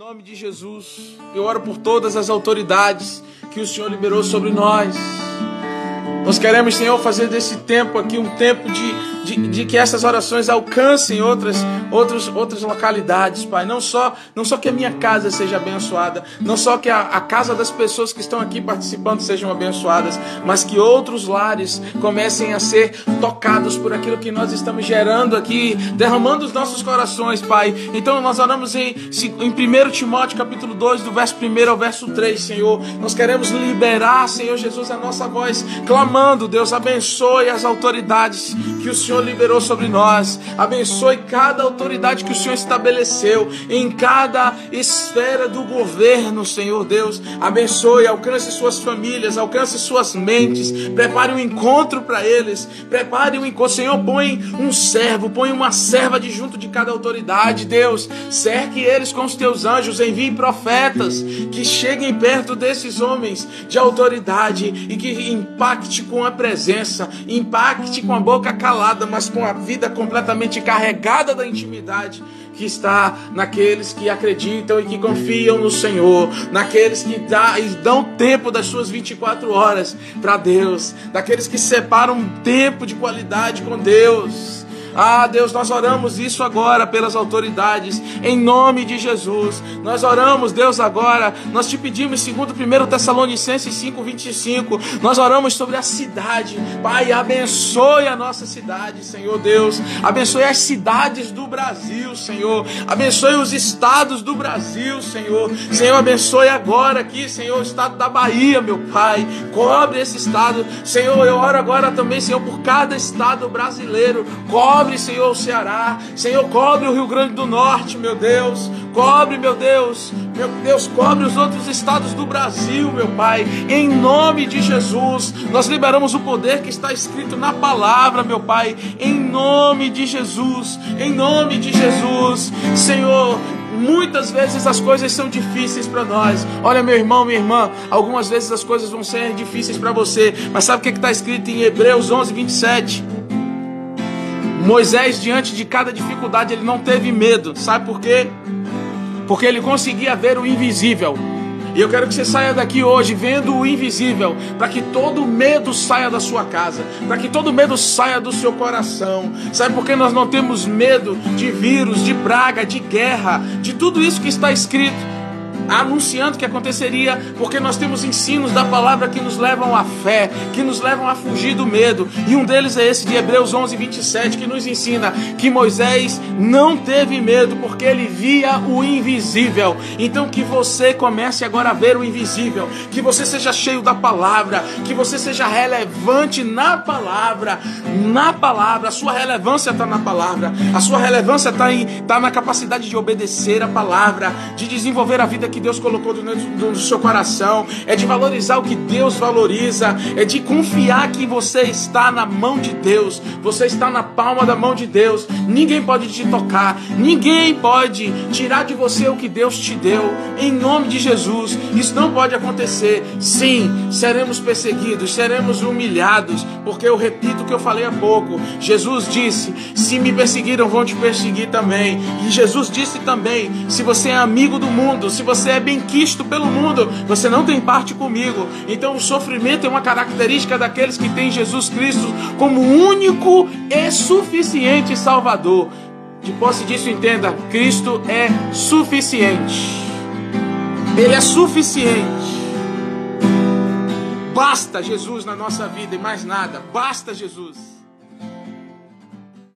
nome de Jesus, eu oro por todas as autoridades que o Senhor liberou sobre nós. Nós queremos, Senhor, fazer desse tempo aqui um tempo de de, de, que essas orações alcancem outras, outras, outras localidades, Pai. Não só, não só que a minha casa seja abençoada, não só que a, a casa das pessoas que estão aqui participando sejam abençoadas, mas que outros lares comecem a ser tocados por aquilo que nós estamos gerando aqui, derramando os nossos corações, Pai. Então nós oramos em, em 1 Timóteo capítulo 2, do verso 1 ao verso 3, Senhor. Nós queremos liberar, Senhor Jesus, a nossa voz, clamando, Deus, abençoe as autoridades que o Senhor liberou sobre nós. Abençoe cada autoridade que o Senhor estabeleceu em cada esfera do governo, Senhor Deus. Abençoe, alcance suas famílias, alcance suas mentes. Prepare um encontro para eles. Prepare um encontro. Senhor, põe um servo, põe uma serva de junto de cada autoridade, Deus. Cerque eles com os teus anjos, envie profetas que cheguem perto desses homens de autoridade e que impacte com a presença, impacte com a boca calada mas com a vida completamente carregada da intimidade que está naqueles que acreditam e que confiam no Senhor, naqueles que dá, dão tempo das suas 24 horas para Deus, daqueles que separam um tempo de qualidade com Deus. Ah, Deus, nós oramos isso agora pelas autoridades, em nome de Jesus. Nós oramos, Deus, agora. Nós te pedimos, segundo 1 Tessalonicenses 5:25, nós oramos sobre a cidade. Pai, abençoe a nossa cidade, Senhor Deus. Abençoe as cidades do Brasil, Senhor. Abençoe os estados do Brasil, Senhor. Senhor, abençoe agora aqui, Senhor, o estado da Bahia, meu Pai. Cobre esse estado. Senhor, eu oro agora também, Senhor, por cada estado brasileiro. Cobre Cobre, Senhor, o Ceará. Senhor, cobre o Rio Grande do Norte, meu Deus. Cobre, meu Deus. Meu Deus, cobre os outros estados do Brasil, meu Pai. Em nome de Jesus, nós liberamos o poder que está escrito na palavra, meu Pai. Em nome de Jesus. Em nome de Jesus. Senhor, Muitas vezes as coisas são difíceis para nós. Olha, meu irmão, minha irmã, algumas vezes as coisas vão ser difíceis para você. Mas sabe o que está escrito em Hebreus 11, 27? Moisés, diante de cada dificuldade, ele não teve medo. Sabe por quê? Porque ele conseguia ver o invisível. E eu quero que você saia daqui hoje vendo o invisível, para que todo medo saia da sua casa, para que todo medo saia do seu coração. Sabe por que nós não temos medo de vírus, de praga, de guerra, de tudo isso que está escrito? Anunciando que aconteceria, porque nós temos ensinos da palavra que nos levam à fé, que nos levam a fugir do medo. E um deles é esse de Hebreus 11, 27, que nos ensina que Moisés não teve medo, porque ele via o invisível. Então que você comece agora a ver o invisível, que você seja cheio da palavra, que você seja relevante na palavra, na palavra. A sua relevância está na palavra, a sua relevância está tá na capacidade de obedecer a palavra, de desenvolver a vida que Deus colocou do seu coração, é de valorizar o que Deus valoriza, é de confiar que você está na mão de Deus, você está na palma da mão de Deus. Ninguém pode te tocar, ninguém pode tirar de você o que Deus te deu, em nome de Jesus. Isso não pode acontecer. Sim, seremos perseguidos, seremos humilhados, porque eu repito o que eu falei há pouco. Jesus disse: Se me perseguiram, vão te perseguir também. E Jesus disse também: Se você é amigo do mundo, se você você é bem quisto pelo mundo, você não tem parte comigo. Então o sofrimento é uma característica daqueles que têm Jesus Cristo como único e suficiente Salvador. De posse disso, entenda: Cristo é suficiente. Ele é suficiente. Basta Jesus na nossa vida e mais nada. Basta Jesus.